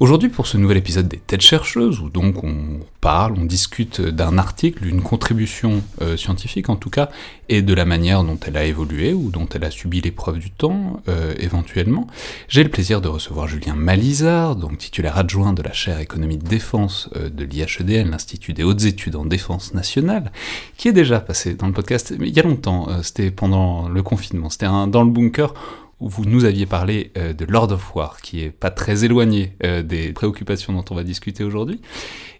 Aujourd'hui, pour ce nouvel épisode des Têtes chercheuses, où donc on parle, on discute d'un article, d'une contribution euh, scientifique en tout cas, et de la manière dont elle a évolué ou dont elle a subi l'épreuve du temps, euh, éventuellement, j'ai le plaisir de recevoir Julien Malizard, donc titulaire adjoint de la chaire économie de défense euh, de l'IHEDN, l'Institut des hautes études en défense nationale, qui est déjà passé dans le podcast il y a longtemps, c'était pendant le confinement, c'était dans le bunker où vous nous aviez parlé euh, de Lord of War, qui est pas très éloigné euh, des préoccupations dont on va discuter aujourd'hui.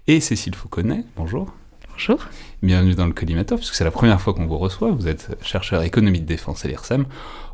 Et Cécile Fauconnet, bonjour. Bonjour. Bienvenue dans le Collimateur, puisque c'est la première fois qu'on vous reçoit. Vous êtes chercheur économie de défense à l'IRSEM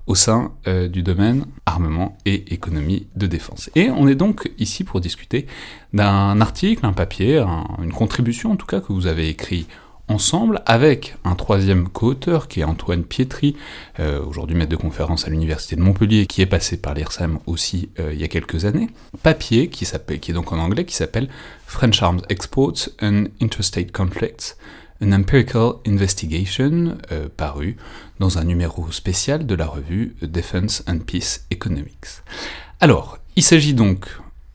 au sein euh, du domaine armement et économie de défense. Et on est donc ici pour discuter d'un article, un papier, une contribution en tout cas que vous avez écrit ensemble avec un troisième co-auteur qui est Antoine Pietri, euh, aujourd'hui maître de conférence à l'Université de Montpellier, qui est passé par l'IRSAM aussi euh, il y a quelques années. Papier qui, est donc en anglais, qui s'appelle French Arms Exports and Interstate Conflicts, An Empirical Investigation, euh, paru dans un numéro spécial de la revue Defense and Peace Economics. Alors, il s'agit donc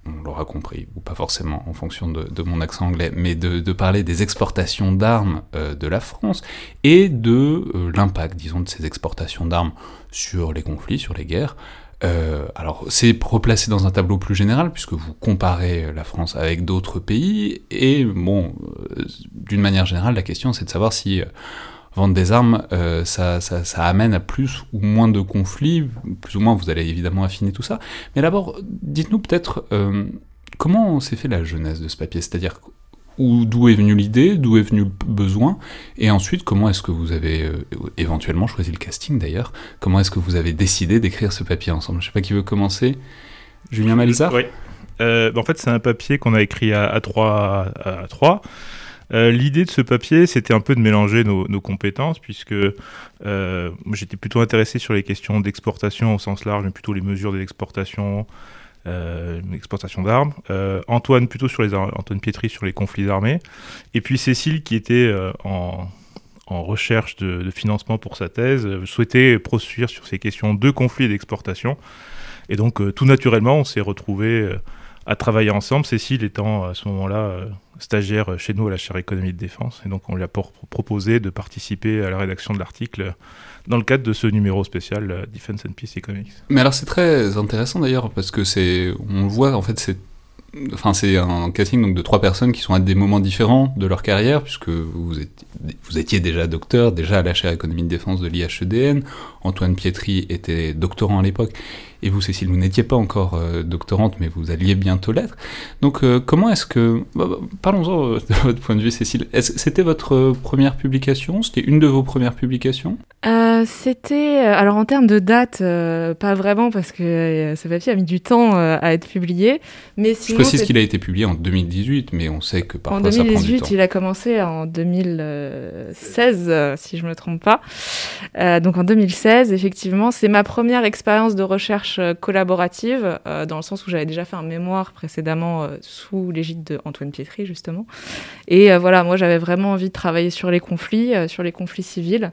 on l'aura compris, ou pas forcément en fonction de, mon accent anglais, mais de, parler des exportations d'armes euh, de la France et de euh, l'impact, disons, de ces exportations d'armes sur les conflits, sur les guerres. Euh, alors, c'est replacé dans un tableau plus général, puisque vous comparez la France avec d'autres pays, et bon, d'une manière générale, la question c'est de savoir si vendre des armes, euh, ça, ça, ça, amène à plus ou moins de conflits, plus ou moins vous allez évidemment affiner tout ça. Mais d'abord, dites-nous peut-être euh, comment s'est fait la jeunesse de ce papier, c'est-à-dire d'où est venue l'idée, d'où est venu le besoin, et ensuite comment est-ce que vous avez euh, éventuellement choisi le casting d'ailleurs, comment est-ce que vous avez décidé d'écrire ce papier ensemble? Je sais pas qui veut commencer. Julien Malizard Oui. en fait, c'est un papier qu'on a écrit à, à trois. À trois. Euh, l'idée de ce papier, c'était un peu de mélanger nos, compétences, puisque euh, j'étais plutôt intéressé sur les questions d'exportation au sens large, mais plutôt les mesures de l'exportation, euh, d'armes. Antoine plutôt sur les Antoine Pietri sur les conflits armés, et puis Cécile qui était en, recherche de, financement pour sa thèse, souhaitait poursuivre sur ces questions de conflits et d'exportation. Et donc, tout naturellement, on s'est retrouvés à travailler ensemble, Cécile étant à ce moment-là stagiaire chez nous à la chaire économie de défense. Et donc, on lui a proposé de participer à la rédaction de l'article dans le cadre de ce numéro spécial euh, Defense and Peace Economics. Mais alors, c'est très intéressant d'ailleurs, parce que c'est, on le voit, en fait, c'est Enfin, c'est un casting donc, de trois personnes qui sont à des moments différents de leur carrière, puisque vous, vous étiez déjà docteur, déjà à la chaire économie de défense de l'IHEDN. Antoine Pietri était doctorant à l'époque et vous, Cécile, vous n'étiez pas encore euh, doctorante, mais vous alliez bientôt l'être. Donc, euh, comment est-ce que... Bah, bah, parlons-en euh, de votre point de vue, Cécile. C'était votre première publication? C'était une de vos premières publications? C'était... alors, en termes de date, pas vraiment, parce que ce papier a mis du temps à être publié. Mais sinon, Je précise qu'il a été publié en 2018, mais on sait que parfois ça prend du temps. En 2018, il a commencé en 2016, si je ne me trompe pas. donc, en 2016, effectivement, c'est ma première expérience de recherche euh, collaborative, euh, dans le sens où j'avais déjà fait un mémoire précédemment euh, sous l'égide de Antoine Pietri, justement. Et voilà, moi, j'avais vraiment envie de travailler sur les conflits, sur les conflits civils.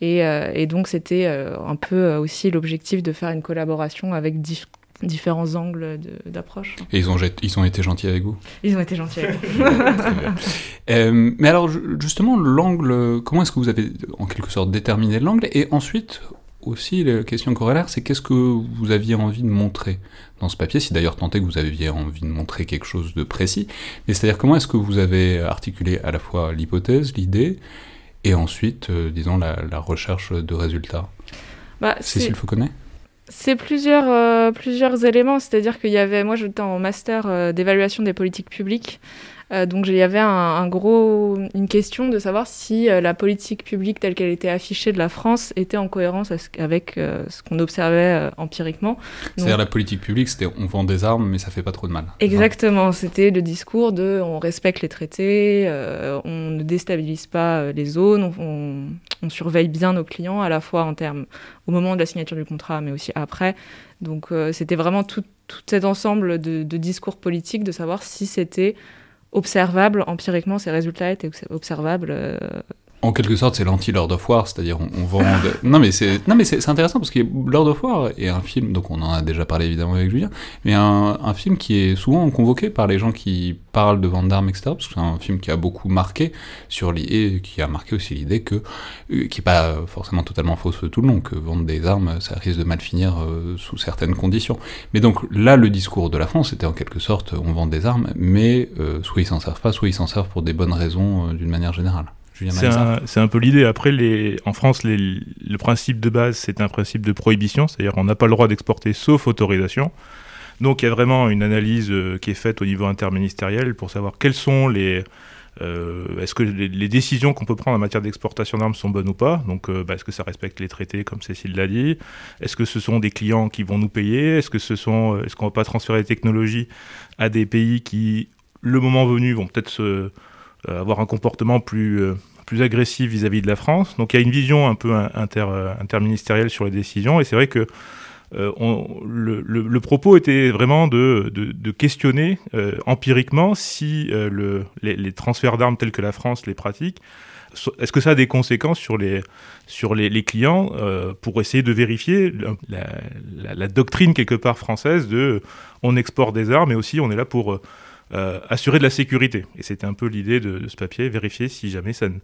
Et, donc, c'était un peu aussi l'objectif de faire une collaboration avec différents angles d'approche. Et ils ont, ils ont été gentils avec vous? Ils ont été gentils avec vous. mais alors, justement, l'angle, comment est-ce que vous avez en quelque sorte déterminé l'angle? Et ensuite, aussi, la question corollaire, c'est qu'est-ce que vous aviez envie de montrer dans ce papier, si d'ailleurs est que vous aviez envie de montrer quelque chose de précis, mais c'est-à-dire comment est-ce que vous avez articulé à la fois l'hypothèse, l'idée, et ensuite, euh, disons, la, recherche de résultats? Bah, Cécile Fauconnet? C'est plusieurs, euh, plusieurs éléments, c'est-à-dire qu'il y avait, moi j'étais en master euh, d'évaluation des politiques publiques, euh, donc il y avait un, gros, une question de savoir si euh, la politique publique telle qu'elle était affichée de la France était en cohérence avec euh, ce qu'on observait empiriquement. C'est-à-dire la politique publique, c'était on vend des armes mais ça fait pas trop de mal. Exactement, c'était le discours de on respecte les traités, on ne déstabilise pas les zones, on, surveille bien nos clients à la fois en termes au moment de la signature du contrat mais aussi après. Donc c'était vraiment tout, cet ensemble de, de discours politiques de savoir si c'était observables empiriquement, ces résultats étaient observables en quelque sorte, c'est l'anti-Lord of War, c'est-à-dire on, vend. non mais c'est non mais c'est intéressant parce que Lord of War est un film, donc on en a déjà parlé évidemment avec Julien, mais un, un film qui est souvent convoqué par les gens qui parlent de vente d'armes, etc. Parce que c'est un film qui a beaucoup marqué sur et qui a marqué aussi l'idée que euh, qui est pas forcément totalement fausse tout le long, que vendre des armes, ça risque de mal finir euh, sous certaines conditions. Mais donc là, le discours de la France était en quelque sorte, on vend des armes, mais euh, soit ils s'en servent pas, soit ils s'en servent pour des bonnes raisons d'une manière générale. C'est un, peu l'idée. Après, les, en France, le principe de base, c'est un principe de prohibition, c'est-à-dire on n'a pas le droit d'exporter sauf autorisation. Donc il y a vraiment une analyse euh, qui est faite au niveau interministériel pour savoir quelles sont les... Euh, est-ce que les, décisions qu'on peut prendre en matière d'exportation d'armes sont bonnes ou pas Donc, euh, bah, est-ce que ça respecte les traités, comme Cécile l'a dit? Est-ce que ce sont des clients qui vont nous payer? Est-ce que ce sont, est-ce qu'on va pas transférer les technologies à des pays qui, le moment venu, vont peut-être se, avoir un comportement plus plus agressif vis-à-vis de la France. Donc il y a une vision un peu euh, interministérielle sur les décisions, et c'est vrai que euh, le, propos était vraiment de, de, questionner euh, empiriquement si le, les, transferts d'armes tels que la France les pratique, est-ce que ça a des conséquences sur les, sur les clients pour essayer de vérifier la, la, doctrine quelque part française de on exporte des armes, mais aussi on est là pour euh, assurer de la sécurité. Et c'était un peu l'idée de, ce papier, vérifier si jamais ça ne,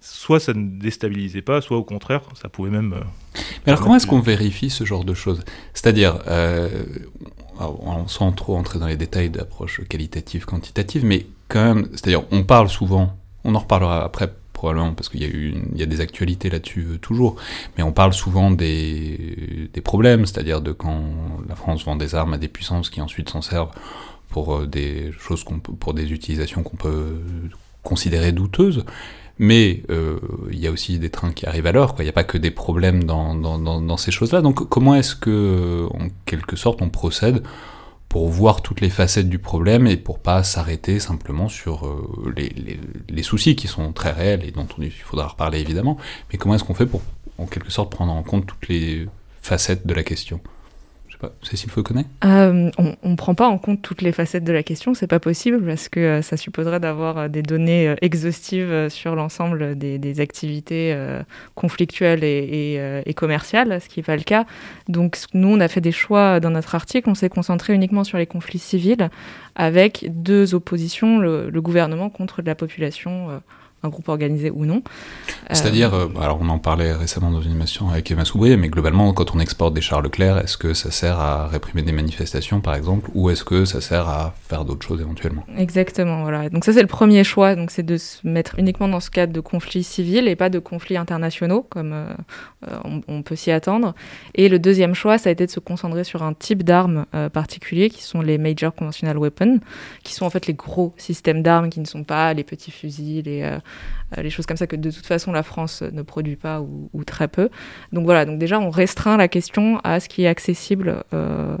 soit ça ne déstabilisait pas, soit au contraire, ça pouvait même... Euh, mais alors comment est-ce qu'on vérifie ce genre de choses? C'est-à-dire, euh, sans trop entrer dans les détails d'approche qualitative, quantitative, mais quand même, c'est-à-dire on parle souvent, on en reparlera après probablement parce qu'il y a eu il y a des actualités là-dessus euh, toujours, mais on parle souvent des, des problèmes, c'est-à-dire de quand la France vend des armes à des puissances qui ensuite s'en servent pour euh, des choses qu'on pour des utilisations qu'on peut considérer douteuses. Mais euh, il y a aussi des trains qui arrivent à l'heure, il n'y a pas que des problèmes dans, dans, ces choses-là. Donc comment est-ce que, en quelque sorte, on procède pour voir toutes les facettes du problème et pour pas s'arrêter simplement sur euh, les, les, soucis qui sont très réels et dont il faudra reparler évidemment, mais comment est-ce qu'on fait pour, en quelque sorte, prendre en compte toutes les facettes de la question? Cécile Fauconnet euh, On ne prend pas en compte toutes les facettes de la question, c'est pas possible parce que euh, ça supposerait d'avoir euh, des données exhaustives sur l'ensemble des, activités conflictuelles et, commerciales, ce qui n'est pas le cas. Donc nous, on a fait des choix dans notre article, on s'est concentré uniquement sur les conflits civils avec deux oppositions, le gouvernement contre la population un groupe organisé ou non. C'est-à-dire, euh, alors on en parlait récemment dans une émission avec Emma Soubry, mais globalement, quand on exporte des chars Leclerc, est-ce que ça sert à réprimer des manifestations, par exemple, ou est-ce que ça sert à faire d'autres choses éventuellement? Exactement, voilà. Donc ça, c'est le premier choix, donc c'est de se mettre uniquement dans ce cadre de conflits civils et pas de conflits internationaux, comme euh, euh, on, peut s'y attendre. Et le deuxième choix, ça a été de se concentrer sur un type d'armes particulier, qui sont les Major Conventional Weapons, qui sont en fait les gros systèmes d'armes, qui ne sont pas les petits fusils, les euh, les choses comme ça que de toute façon la France ne produit pas ou, très peu. Donc voilà, donc déjà on restreint la question à ce qui est accessible euh,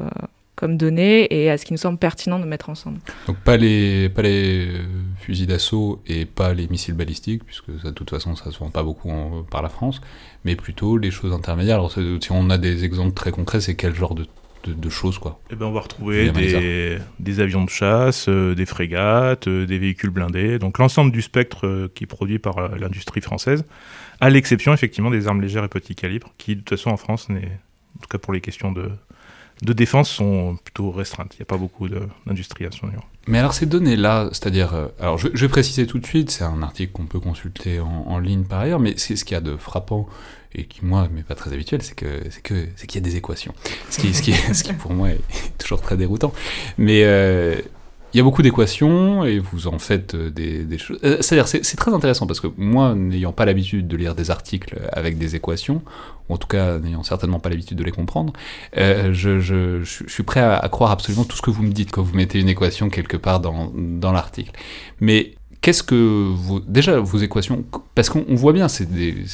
comme données et à ce qui nous semble pertinent de mettre ensemble. Donc pas les, pas les fusils d'assaut et pas les missiles balistiques, puisque ça, de toute façon ça se vend pas beaucoup par la France, mais plutôt les choses intermédiaires. Alors si on a des exemples très concrets, c'est quel genre de de, choses quoi. Eh ben, on va retrouver des, des, avions de chasse, euh, des frégates, euh, des véhicules blindés, donc l'ensemble du spectre euh, qui est produit par l'industrie française, à l'exception effectivement des armes légères et petits calibres, qui de toute façon en France, en tout cas pour les questions de, de défense, sont plutôt restreintes. Il n'y a pas beaucoup d'industrie à son niveau. Mais alors ces données-là, c'est-à-dire, alors je, vais préciser tout de suite, c'est un article qu'on peut consulter en, ligne par ailleurs, mais c'est ce qu'il y a de frappant et qui moi m'est pas très habituel, c'est que c'est que c'est qu'il y a des équations. Ce qui, ce qui, ce qui pour moi est toujours très déroutant. Mais euh, il y a beaucoup d'équations et vous en faites euh, des, choses. Euh, c'est-à-dire c'est très intéressant parce que moi, n'ayant pas l'habitude de lire des articles avec des équations, ou en tout cas n'ayant certainement pas l'habitude de les comprendre, euh, je, suis prêt à, croire absolument tout ce que vous me dites quand vous mettez une équation quelque part dans, l'article. Mais Qu'est-ce que vous, déjà vos équations, parce qu'on voit bien, c'est des,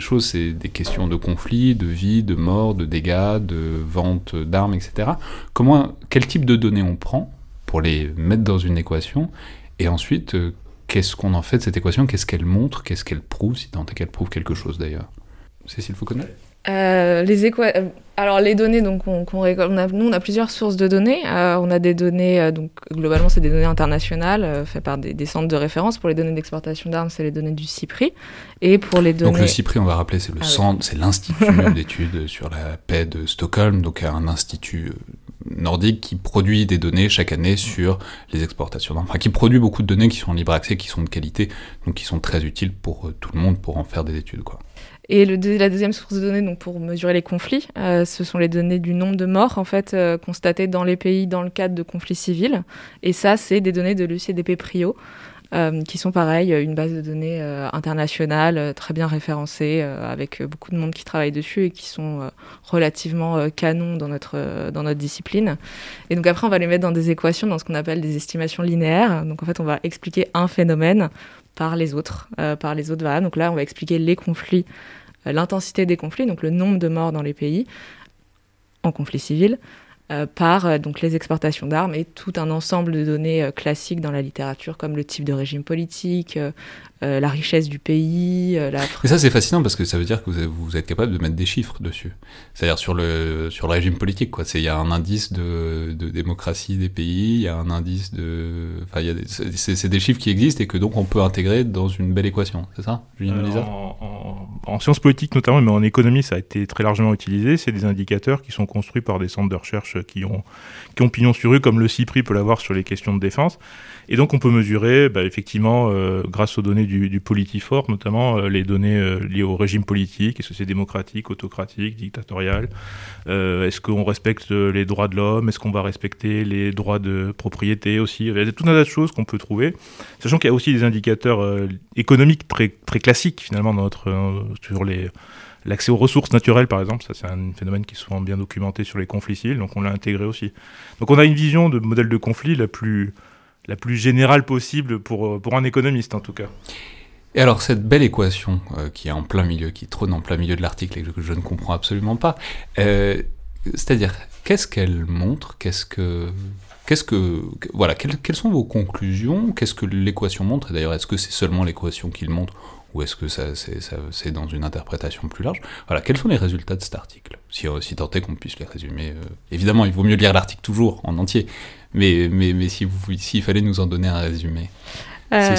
choses, c'est des questions de conflit, de vie, de mort, de dégâts, de vente d'armes, etc. Comment, quel type de données on prend pour les mettre dans une équation, et ensuite, euh, qu'est-ce qu'on en fait de cette équation, qu'est-ce qu'elle montre, qu'est-ce qu'elle prouve, si tant est qu'elle prouve quelque chose d'ailleurs. Cécile Foucault euh, les équations alors les données, donc on, nous on a plusieurs sources de données. Euh, on a des données, euh, donc globalement c'est des données internationales euh, faites par des, centres de référence. Pour les données d'exportation d'armes, c'est les données du CIPRI. Et pour les données. Donc le CIPRI, on va rappeler, c'est le ah centre, c'est l'institut d'études sur la paix de Stockholm, donc un institut nordique qui produit des données chaque année sur les exportations d'armes. Enfin, qui produit beaucoup de données qui sont en libre accès, qui sont de qualité, donc qui sont très utiles pour tout le monde pour en faire des études, quoi. Et la deuxième source de données, donc pour mesurer les conflits, euh, ce sont les données du nombre de morts en fait euh, constatées dans les pays dans le cadre de conflits civils. Et ça, c'est des données de l'UCDP Prio, euh, qui sont pareil, une base de données internationale très bien référencée, avec beaucoup de monde qui travaille dessus et qui sont relativement canons dans notre discipline. Et donc après, on va les mettre dans des équations, dans ce qu'on appelle des estimations linéaires. Donc en fait, on va expliquer un phénomène par les autres, par les autres. Donc là, on va expliquer les conflits euh, l'intensité des conflits, donc le nombre de morts dans les pays en conflit civil, euh, par euh, donc les exportations d'armes et tout un ensemble de données classiques dans la littérature comme le type de régime politique, euh, la richesse du pays. Euh, la... Et ça, c'est fascinant parce que ça veut dire que vous, êtes capable de mettre des chiffres dessus. C'est-à-dire sur le, sur le régime politique, quoi. Il y a un indice de, de, démocratie des pays, il y a un indice de. Enfin, c'est des chiffres qui existent et que donc on peut intégrer dans une belle équation, c'est ça, Julien euh, en, en, sciences politiques notamment, mais en économie, ça a été très largement utilisé. C'est des indicateurs qui sont construits par des centres de recherche qui ont, qui ont pignon sur rue, comme le CIPRI peut l'avoir sur les questions de défense. Et donc on peut mesurer, bah, effectivement, euh, grâce aux données du, du Politifor, notamment euh, les données euh, liées au régime politique, est-ce que c'est démocratique, autocratique, dictatorial, est-ce qu'on respecte les droits de l'homme, est-ce qu'on va respecter les droits de propriété aussi, il y a tout un tas de choses qu'on peut trouver, sachant qu'il y a aussi des indicateurs économiques très, classiques finalement dans notre, sur L'accès aux ressources naturelles, par exemple, ça c'est un phénomène qui est souvent bien documenté sur les conflits civils, donc on l'a intégré aussi. Donc on a une vision de modèle de conflit la plus, la plus générale possible pour, euh, pour un économiste en tout cas. Et alors cette belle équation euh, qui est en plein milieu, qui trône en plein milieu de l'article et que je ne comprends absolument pas, euh, c'est-à-dire qu'est-ce qu'elle montre, qu'est-ce que Qu'est-ce que voilà, quelles, quelles, sont vos conclusions? Qu'est-ce que l'équation montre? Et d'ailleurs, est-ce que c'est seulement l'équation qu'il montre ou est-ce que ça, c'est, dans une interprétation plus large? Voilà, quels sont les résultats de cet article? Si, si tant est qu'on puisse les résumer. évidemment, il vaut mieux lire l'article toujours en entier, mais, mais, mais s'il si fallait nous en donner un résumé. Euh,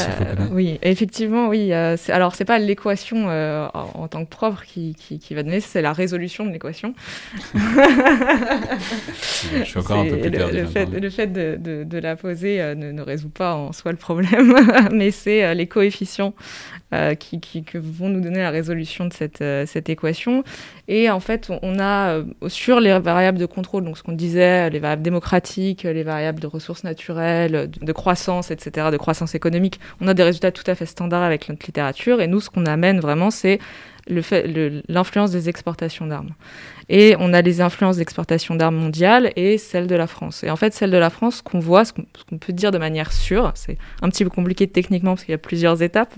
oui, effectivement, oui. Euh, alors, c'est pas l'équation euh, en, tant que propre qui, qui, va donner, c'est la résolution de l'équation. je suis encore un peu plus perdu. Le, fait, le fait de, de, de la poser ne, ne, résout pas en soi le problème, mais c'est les coefficients qui, qui, que vont nous donner la résolution de cette, cette équation. Et en fait, on a sur les variables de contrôle, donc ce qu'on disait, les variables démocratiques, les variables de ressources naturelles, de, de croissance, etc., de croissance économique on a des résultats tout à fait standards avec notre littérature. Et nous, ce qu'on amène vraiment, c'est l'influence des exportations d'armes. Et on a les influences d'exportation d'armes mondiales et celle de la France. Et en fait, celle de la France, qu'on voit, ce qu'on peut dire de manière sûre, c'est un petit peu compliqué techniquement parce qu'il y a plusieurs étapes,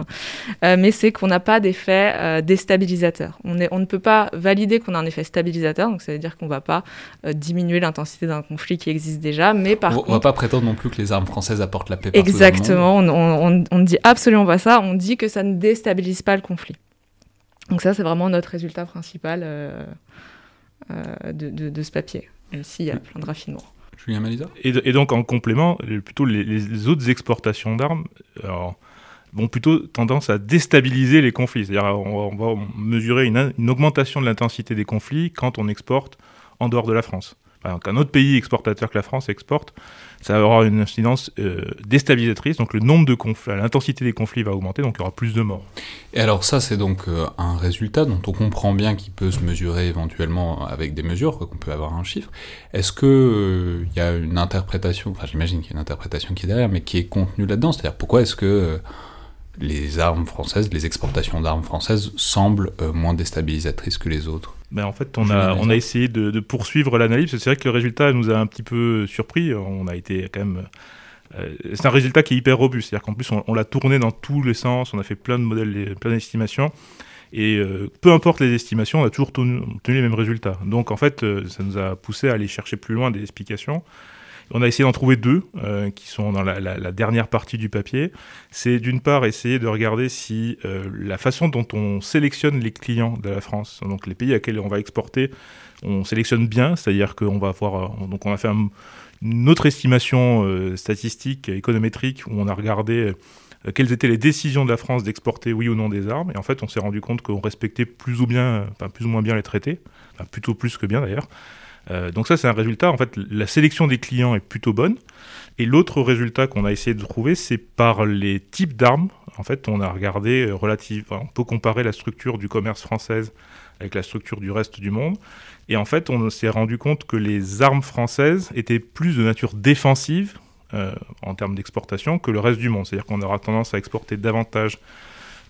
euh, mais c'est qu'on n'a pas d'effet euh, déstabilisateur. On, on, ne peut pas valider qu'on a un effet stabilisateur, donc ça veut dire qu'on ne va pas euh, diminuer l'intensité d'un conflit qui existe déjà, mais par on, contre... On ne va pas prétendre non plus que les armes françaises apportent la paix Exactement, on ne dit absolument pas ça, on dit que ça ne déstabilise pas le conflit. Donc ça, c'est vraiment notre résultat principal euh, euh, de, ce papier, même s'il y a plein de raffinements. Julien Malisa et, et, donc en complément, plutôt les, autres exportations d'armes ont plutôt tendance à déstabiliser les conflits. C'est-à-dire on, va mesurer une, une augmentation de l'intensité des conflits quand on exporte en dehors de la France. Alors qu'un autre pays exportateur que la France exporte, ça avoir une incidence euh, déstabilisatrice. Donc le nombre de conflits, l'intensité des conflits va augmenter, donc il y aura plus de morts. Et alors ça, c'est donc euh, un résultat dont on comprend bien qu'il peut se mesurer éventuellement avec des mesures, qu'on peut avoir un chiffre. Est-ce que euh, il y a une interprétation, enfin j'imagine qu'il y a une interprétation qui est derrière, mais qui est contenue là-dedans? C'est-à-dire pourquoi est-ce que les armes françaises, les exportations d'armes françaises semblent moins déstabilisatrices que les autres? Ben en fait, on a, on a essayé de, poursuivre l'analyse. C'est vrai que le résultat nous a un petit peu surpris. On a été quand même. Euh, c'est un résultat qui est hyper robuste. C'est-à-dire qu'en plus, on, l'a tourné dans tous les sens. On a fait plein de modèles, plein d'estimations. Et euh, peu importe les estimations, on a toujours obtenu les mêmes résultats. Donc en fait, euh, ça nous a poussé à aller chercher plus loin des explications. On a essayé d'en trouver deux qui sont dans la, dernière partie du papier. C'est d'une part essayer de regarder si la façon dont on sélectionne les clients de la France, donc les pays à lesquels on va exporter, on sélectionne bien, c'est-à-dire qu'on va avoir, donc on a fait un, une autre estimation euh, statistique, économétrique, où on a regardé euh, quelles étaient les décisions de la France d'exporter oui ou non des armes. Et en fait, on s'est rendu compte qu'on respectait plus ou, bien, enfin, plus ou moins bien les traités, plutôt plus que bien d'ailleurs. Euh, donc ça, c'est un résultat. En fait, la sélection des clients est plutôt bonne. Et l'autre résultat qu'on a essayé de trouver, c'est par les types d'armes. En fait, on a regardé relative. on peut comparer la structure du commerce française avec la structure du reste du monde. Et en fait, on s'est rendu compte que les armes françaises étaient plus de nature défensive euh, en termes d'exportation que le reste du monde. C'est-à-dire qu'on aura tendance à exporter davantage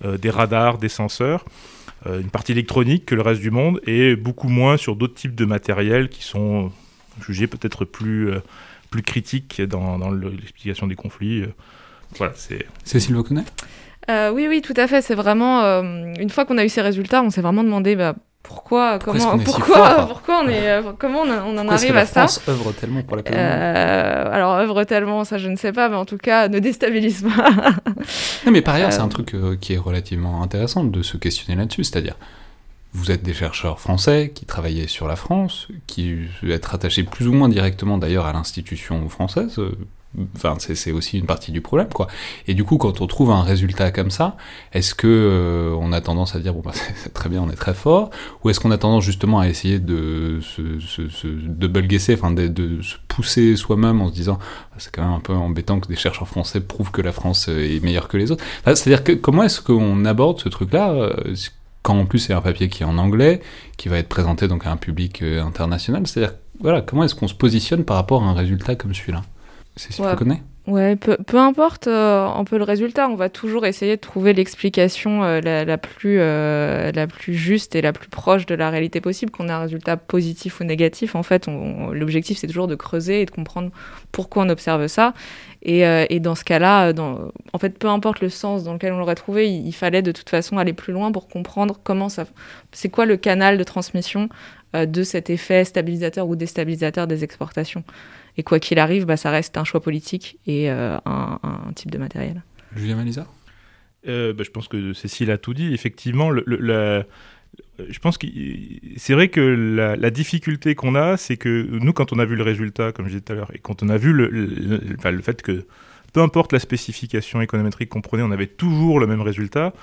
euh, des radars, des senseurs, euh, une partie électronique que le reste du monde, et beaucoup moins sur d'autres types de matériel qui sont jugés peut-être plus, plus critiques dans, dans l'explication des conflits. voilà, c'est... Cécile Vauconnet euh, oui, oui, tout à fait. C'est vraiment une fois qu'on a eu ces résultats, on s'est vraiment demandé bah, pourquoi, comment, pourquoi, pourquoi on est, euh, comment on, en arrive à ça. France œuvre tellement pour la paix. Euh, alors œuvre tellement, ça je ne sais pas, mais en tout cas ne déstabilise pas. non, mais par ailleurs, c'est un truc qui est relativement intéressant de se questionner là-dessus, c'est-à-dire. Vous êtes des chercheurs français qui travaillaient sur la France, qui êtes rattachés plus ou moins directement d'ailleurs à l'institution française, C'est aussi une partie du problème, quoi. Et du coup, quand on trouve un résultat comme ça, est-ce que euh, on a tendance à dire bah, c'est très bien, on est très fort, ou est-ce qu'on a tendance justement à essayer de se, enfin, de, se pousser soi-même en se disant ah, c'est quand même un peu embêtant que des chercheurs français prouvent que la France est meilleure que les autres. C'est-à-dire comment est-ce qu'on aborde ce truc-là euh, quand en plus c'est un papier qui est en anglais, qui va être présenté donc à un public euh, international, c'est-à-dire voilà, comment est-ce qu'on se positionne par rapport à un résultat comme celui-là? C'est ce ouais. Ouais, peu, peu importe euh, un peu le résultat, on va toujours essayer de trouver l'explication euh, la, la, plus, euh, la plus juste et la plus proche de la réalité possible, qu'on ait un résultat positif ou négatif. En fait, l'objectif, c'est toujours de creuser et de comprendre pourquoi on observe ça. Et, et dans ce cas-là, en fait, peu importe le sens dans lequel on l'aurait trouvé, il, il, fallait de toute façon aller plus loin pour comprendre comment ça, c'est quoi le canal de transmission de cet effet stabilisateur ou déstabilisateur des exportations. Et quoi qu'il arrive, bah, ça reste un choix politique et euh, un, type de matériel. Julien Malisa? Euh, bah, Je pense que Cécile a tout dit. Effectivement, le, je pense que c'est vrai que la, difficulté qu'on a, c'est que nous, quand on a vu le résultat, comme je disais tout à l'heure, et quand on a vu le, le fait que peu importe la spécification économétrique qu'on prenait, on avait toujours le même résultat.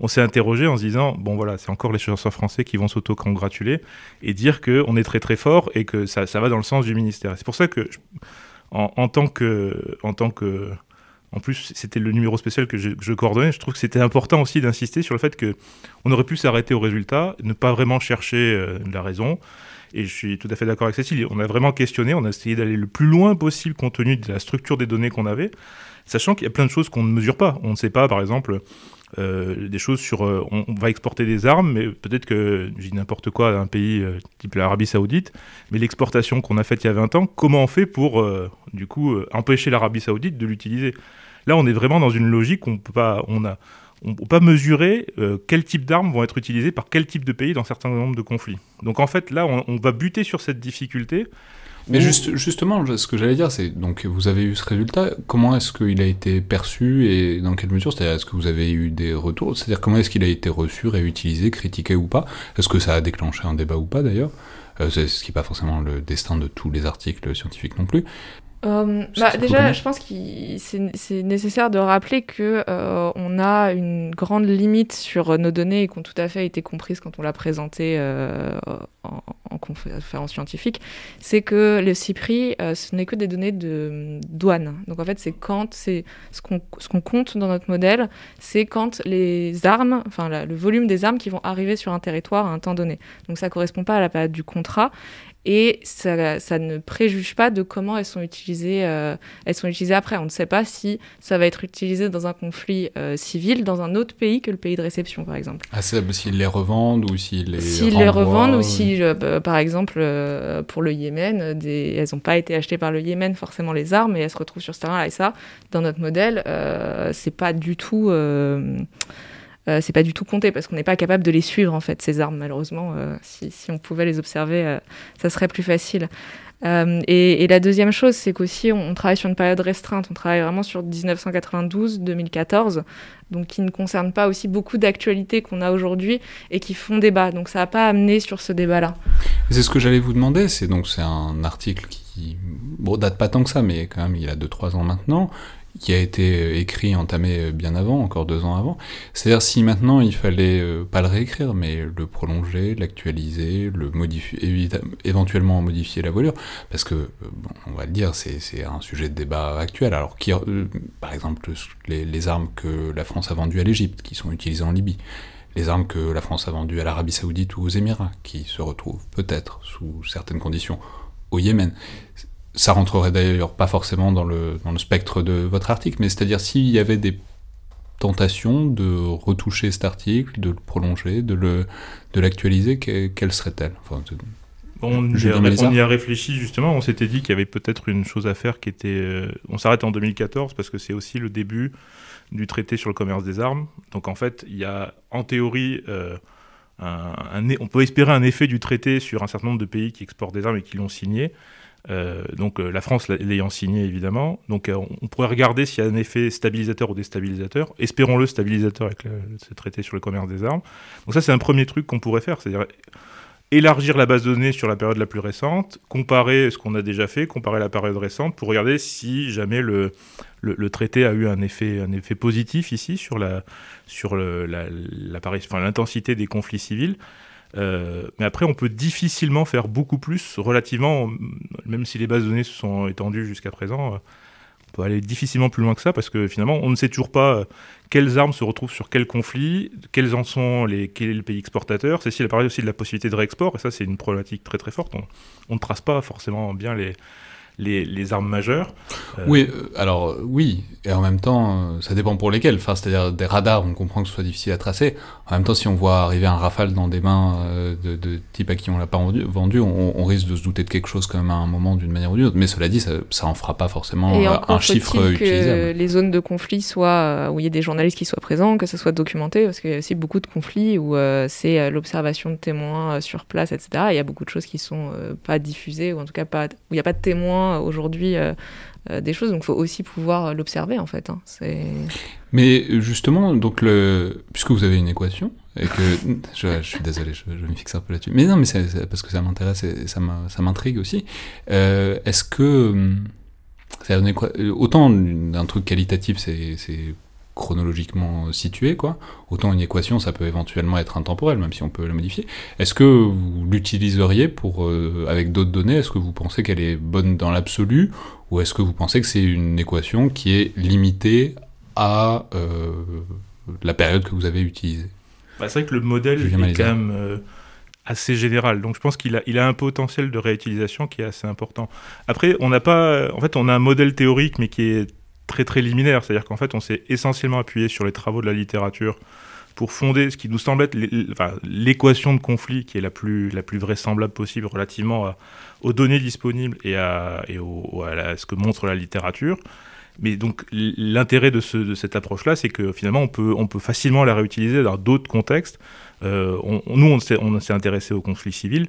On s'est interrogé en se disant, bon voilà, c'est encore les chercheurs français qui vont s'auto-congratuler et dire qu'on est très très fort et que ça, ça, va dans le sens du ministère. C'est pour ça que, en, tant que, en tant que, en plus, c'était le numéro spécial que je, coordonnais. Je trouve que c'était important aussi d'insister sur le fait que on aurait pu s'arrêter au résultat, ne pas vraiment chercher euh, la raison. Et je suis tout à fait d'accord avec Cécile. On a vraiment questionné, on a essayé d'aller le plus loin possible compte tenu de la structure des données qu'on avait, sachant qu'il y a plein de choses qu'on ne mesure pas. On ne sait pas, par exemple, euh, des choses sur euh, on, va exporter des armes, mais peut-être que, dis n'importe quoi, un pays euh, type l'Arabie Saoudite, mais l'exportation qu'on a faite il y a 20 ans, comment on fait pour, du coup, empêcher l'Arabie Saoudite de l'utiliser? Là, on est vraiment dans une logique où on peut pas. On a, on ne peut pas mesurer euh, quel type d'armes vont être utilisées par quel type de pays dans certains nombres de conflits. Donc en fait, là, on, va buter sur cette difficulté. Mais juste, justement, ce que j'allais dire, c'est donc vous avez eu ce résultat. Comment est-ce qu'il a été perçu et dans quelle mesure? C'est-à-dire, est-ce que vous avez eu des retours? C'est-à-dire, comment est-ce qu'il a été reçu, réutilisé, critiqué ou pas? Est-ce que ça a déclenché un débat ou pas d'ailleurs? Euh, Ce qui n'est pas forcément le destin de tous les articles scientifiques non plus. Euh, bah, déjà, je pense que c'est nécessaire de rappeler que euh, on a une grande limite sur nos données et qui ont tout à fait été comprises quand on l'a présenté euh, en, en, conférence scientifique. C'est que le CIPRI, ce n'est que des données de douane. Donc en fait, c'est quand c'est ce qu'on qu'on compte dans notre modèle, c'est quand les armes, enfin le volume des armes qui vont arriver sur un territoire à un temps donné. Donc ça correspond pas à la période du contrat et ça, ça, ne préjuge pas de comment elles sont utilisées. Euh, elles sont utilisées après. On ne sait pas si ça va être utilisé dans un conflit euh, civil dans un autre pays que le pays de réception, par exemple. Ah, s'ils les revendent ou s'ils les S'ils les revendent ou euh, bah, par exemple, pour le Yémen, des... elles n'ont pas été achetées par le Yémen forcément les armes, et elles se retrouvent sur ce terrain-là. Et ça, dans notre modèle, c'est pas du tout euh, c'est pas du tout compté parce qu'on n'est pas capable de les suivre en fait ces armes malheureusement. Euh, si, on pouvait les observer, euh, ça serait plus facile. Et, et, la deuxième chose, c'est qu'aussi on, on, travaille sur une période restreinte. On travaille vraiment sur 1992-2014, donc qui ne concerne pas aussi beaucoup d'actualités qu'on a aujourd'hui et qui font débat. Donc ça n'a pas amené sur ce débat-là. C'est ce que j'allais vous demander. C'est donc c'est un article qui bon date pas tant que ça, mais quand même il y a 2-3 ans maintenant qui a été écrit, entamé bien avant, encore deux ans avant. C'est-à-dire si maintenant il fallait euh, pas le réécrire, mais le prolonger, l'actualiser, le modifier, éventuellement modifier la voilure, parce que, euh, on va le dire, c'est un sujet de débat actuel. Alors, qui, euh, par exemple, les, armes que la France a vendues à l'Égypte, qui sont utilisées en Libye, les armes que la France a vendues à l'Arabie Saoudite ou aux Émirats, qui se retrouvent peut-être sous certaines conditions au Yémen ça rentrerait d'ailleurs pas forcément dans le, dans le spectre de votre article, mais c'est-à-dire s'il y avait des tentations de retoucher cet article, de le prolonger, de le de l'actualiser, que, quelle serait-elle? Enfin, on, y a, on, y a, réfléchi justement, on s'était dit qu'il y avait peut-être une chose à faire qui était... Euh, on s'arrête en 2014 parce que c'est aussi le début du traité sur le commerce des armes. Donc en fait, il y a en théorie... Euh, un, un, on peut espérer un effet du traité sur un certain nombre de pays qui exportent des armes et qui l'ont signé. Euh, donc euh, la France l'ayant signé évidemment. Donc euh, on pourrait regarder s'il y a un effet stabilisateur ou déstabilisateur. Espérons-le stabilisateur avec ce traité sur le commerce des armes. Donc ça c'est un premier truc qu'on pourrait faire, c'est-à-dire élargir la base de données sur la période la plus récente, comparer ce qu'on a déjà fait, comparer la période récente pour regarder si jamais le, traité a eu un effet, positif ici sur l'intensité des conflits civils. Euh, mais après, on peut difficilement faire beaucoup plus relativement, même si les bases données se sont étendues jusqu'à présent, euh, on peut aller difficilement plus loin que ça parce que finalement, on ne sait toujours pas euh, quelles armes se retrouvent sur quel conflit, quels en sont les, quel est le pays exportateur. Cécile a parlé aussi de la possibilité de réexport, et ça, c'est une problématique très très forte. On ne trace pas forcément bien les, les, armes majeures. Euh, oui, euh, alors oui, et en même temps, euh, ça dépend pour lesquels. Enfin, c'est-à-dire des radars, on comprend que ce soit difficile à tracer. En même temps, si on voit arriver un rafale dans des mains de, de type à qui on l'a pas vendu, on, on, risque de se douter de quelque chose quand même à un moment d'une manière ou d'une autre. Mais cela dit, ça, ça en fera pas forcément un chiffre utilisable. Que les zones de conflit soient où il y a des journalistes qui soient présents, que ça soit documenté, parce qu'il y a aussi beaucoup de conflits où c'est l'observation de témoins sur place, etc. Il y a beaucoup de choses qui sont pas diffusées ou en tout cas pas où il n'y a pas de témoins aujourd'hui euh, euh, des choses, donc il faut aussi pouvoir l'observer en fait. Hein. Mais justement, donc puisque vous avez une équation, et que je, suis désolé, je, me fixe un peu là-dessus. Mais non, mais c'est parce que ça m'intéresse et ça m'intrigue aussi. Euh, est-ce que autant d'un truc qualitatif, c'est chronologiquement situé, quoi. Autant une équation, ça peut éventuellement être intemporel, même si on peut la modifier. Est-ce que vous l'utiliseriez pour, euh, avec d'autres données? Est-ce que vous pensez qu'elle est bonne dans l'absolu? Ou est-ce que vous pensez que c'est une équation qui est limitée à euh, la période que vous avez utilisée? Bah, C'est vrai que le modèle est quand même euh, assez général. Donc je pense qu'il a, il a un potentiel de réutilisation qui est assez important. Après, on n'a pas... En fait, on a un modèle théorique, mais qui est très très liminaire, c'est-à-dire qu'en fait on s'est essentiellement appuyé sur les travaux de la littérature pour fonder ce qui nous semble être l'équation de conflit qui est la plus, la plus vraisemblable possible relativement aux données disponibles et et à, ce que montre la littérature. Mais donc l'intérêt de, ce, de, cette approche-là, c'est que finalement on peut, facilement la réutiliser dans d'autres contextes. Euh, nous, on s'est, intéressé aux conflits civils.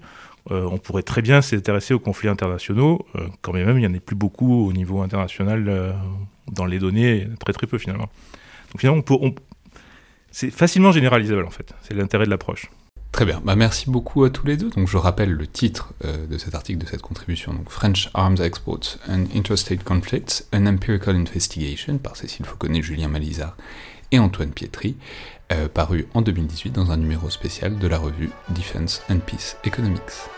Euh, on pourrait très bien s'intéresser aux conflits internationaux, euh, quand même il n'y en a plus beaucoup au niveau international dans les données, très très peu finalement. Donc finalement, c'est facilement généralisable en fait, c'est l'intérêt de l'approche. Très bien, bah, merci beaucoup à tous les deux. Donc je rappelle le titre euh, de cet article, de cette contribution, donc French Arms Exports and Interstate Conflicts, An Empirical Investigation par Cécile Fauconnet, Julien Malizard et Antoine Pietri, euh, paru en 2018 dans un numéro spécial de la revue Defense and Peace Economics.